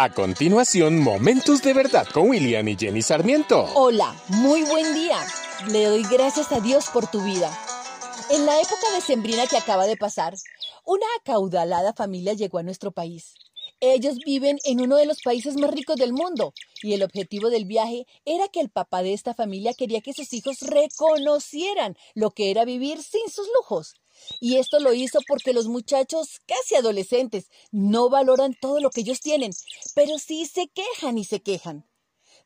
A continuación, Momentos de Verdad con William y Jenny Sarmiento. Hola, muy buen día. Le doy gracias a Dios por tu vida. En la época de Sembrina que acaba de pasar, una acaudalada familia llegó a nuestro país. Ellos viven en uno de los países más ricos del mundo y el objetivo del viaje era que el papá de esta familia quería que sus hijos reconocieran lo que era vivir sin sus lujos. Y esto lo hizo porque los muchachos, casi adolescentes, no valoran todo lo que ellos tienen, pero sí se quejan y se quejan.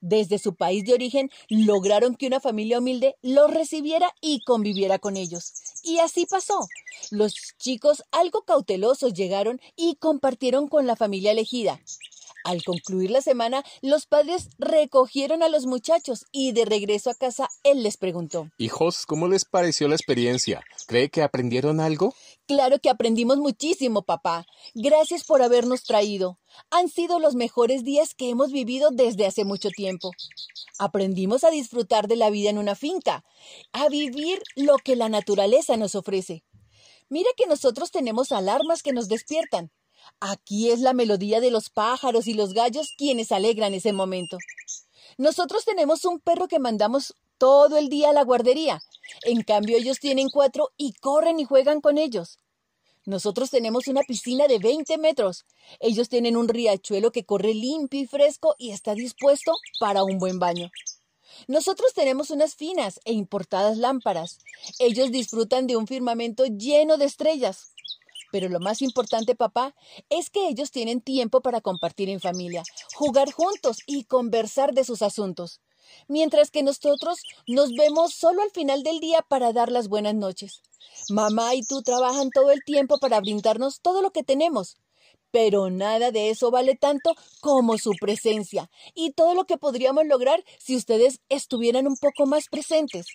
Desde su país de origen lograron que una familia humilde los recibiera y conviviera con ellos. Y así pasó. Los chicos, algo cautelosos, llegaron y compartieron con la familia elegida. Al concluir la semana, los padres recogieron a los muchachos y de regreso a casa él les preguntó. Hijos, ¿cómo les pareció la experiencia? ¿Cree que aprendieron algo? Claro que aprendimos muchísimo, papá. Gracias por habernos traído. Han sido los mejores días que hemos vivido desde hace mucho tiempo. Aprendimos a disfrutar de la vida en una finca, a vivir lo que la naturaleza nos ofrece. Mira que nosotros tenemos alarmas que nos despiertan. Aquí es la melodía de los pájaros y los gallos quienes alegran ese momento. Nosotros tenemos un perro que mandamos todo el día a la guardería. En cambio ellos tienen cuatro y corren y juegan con ellos. Nosotros tenemos una piscina de 20 metros. Ellos tienen un riachuelo que corre limpio y fresco y está dispuesto para un buen baño. Nosotros tenemos unas finas e importadas lámparas. Ellos disfrutan de un firmamento lleno de estrellas. Pero lo más importante, papá, es que ellos tienen tiempo para compartir en familia, jugar juntos y conversar de sus asuntos. Mientras que nosotros nos vemos solo al final del día para dar las buenas noches. Mamá y tú trabajan todo el tiempo para brindarnos todo lo que tenemos. Pero nada de eso vale tanto como su presencia y todo lo que podríamos lograr si ustedes estuvieran un poco más presentes.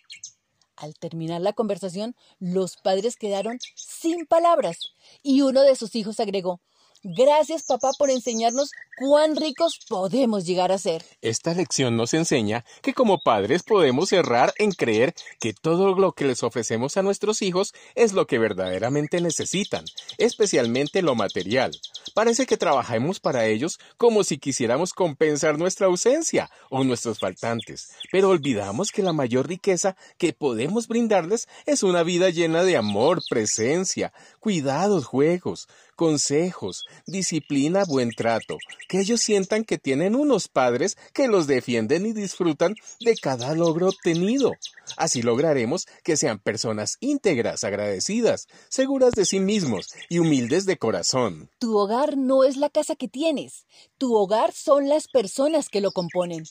Al terminar la conversación, los padres quedaron sin palabras y uno de sus hijos agregó Gracias, papá, por enseñarnos cuán ricos podemos llegar a ser. Esta lección nos enseña que como padres podemos errar en creer que todo lo que les ofrecemos a nuestros hijos es lo que verdaderamente necesitan, especialmente lo material. Parece que trabajemos para ellos como si quisiéramos compensar nuestra ausencia o nuestros faltantes, pero olvidamos que la mayor riqueza que podemos brindarles es una vida llena de amor, presencia, cuidados, juegos, consejos, disciplina, buen trato, que ellos sientan que tienen unos padres que los defienden y disfrutan de cada logro obtenido. Así lograremos que sean personas íntegras, agradecidas, seguras de sí mismos y humildes de corazón. Tu hogar no es la casa que tienes, tu hogar son las personas que lo componen.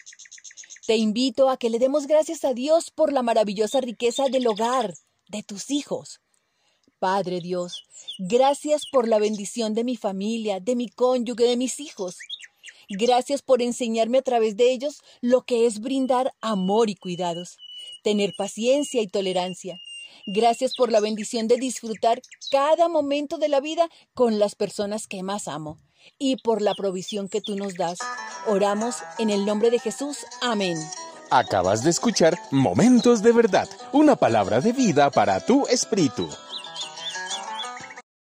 Te invito a que le demos gracias a Dios por la maravillosa riqueza del hogar, de tus hijos. Padre Dios, gracias por la bendición de mi familia, de mi cónyuge, de mis hijos. Gracias por enseñarme a través de ellos lo que es brindar amor y cuidados, tener paciencia y tolerancia. Gracias por la bendición de disfrutar cada momento de la vida con las personas que más amo y por la provisión que tú nos das. Oramos en el nombre de Jesús. Amén. Acabas de escuchar Momentos de Verdad, una palabra de vida para tu espíritu.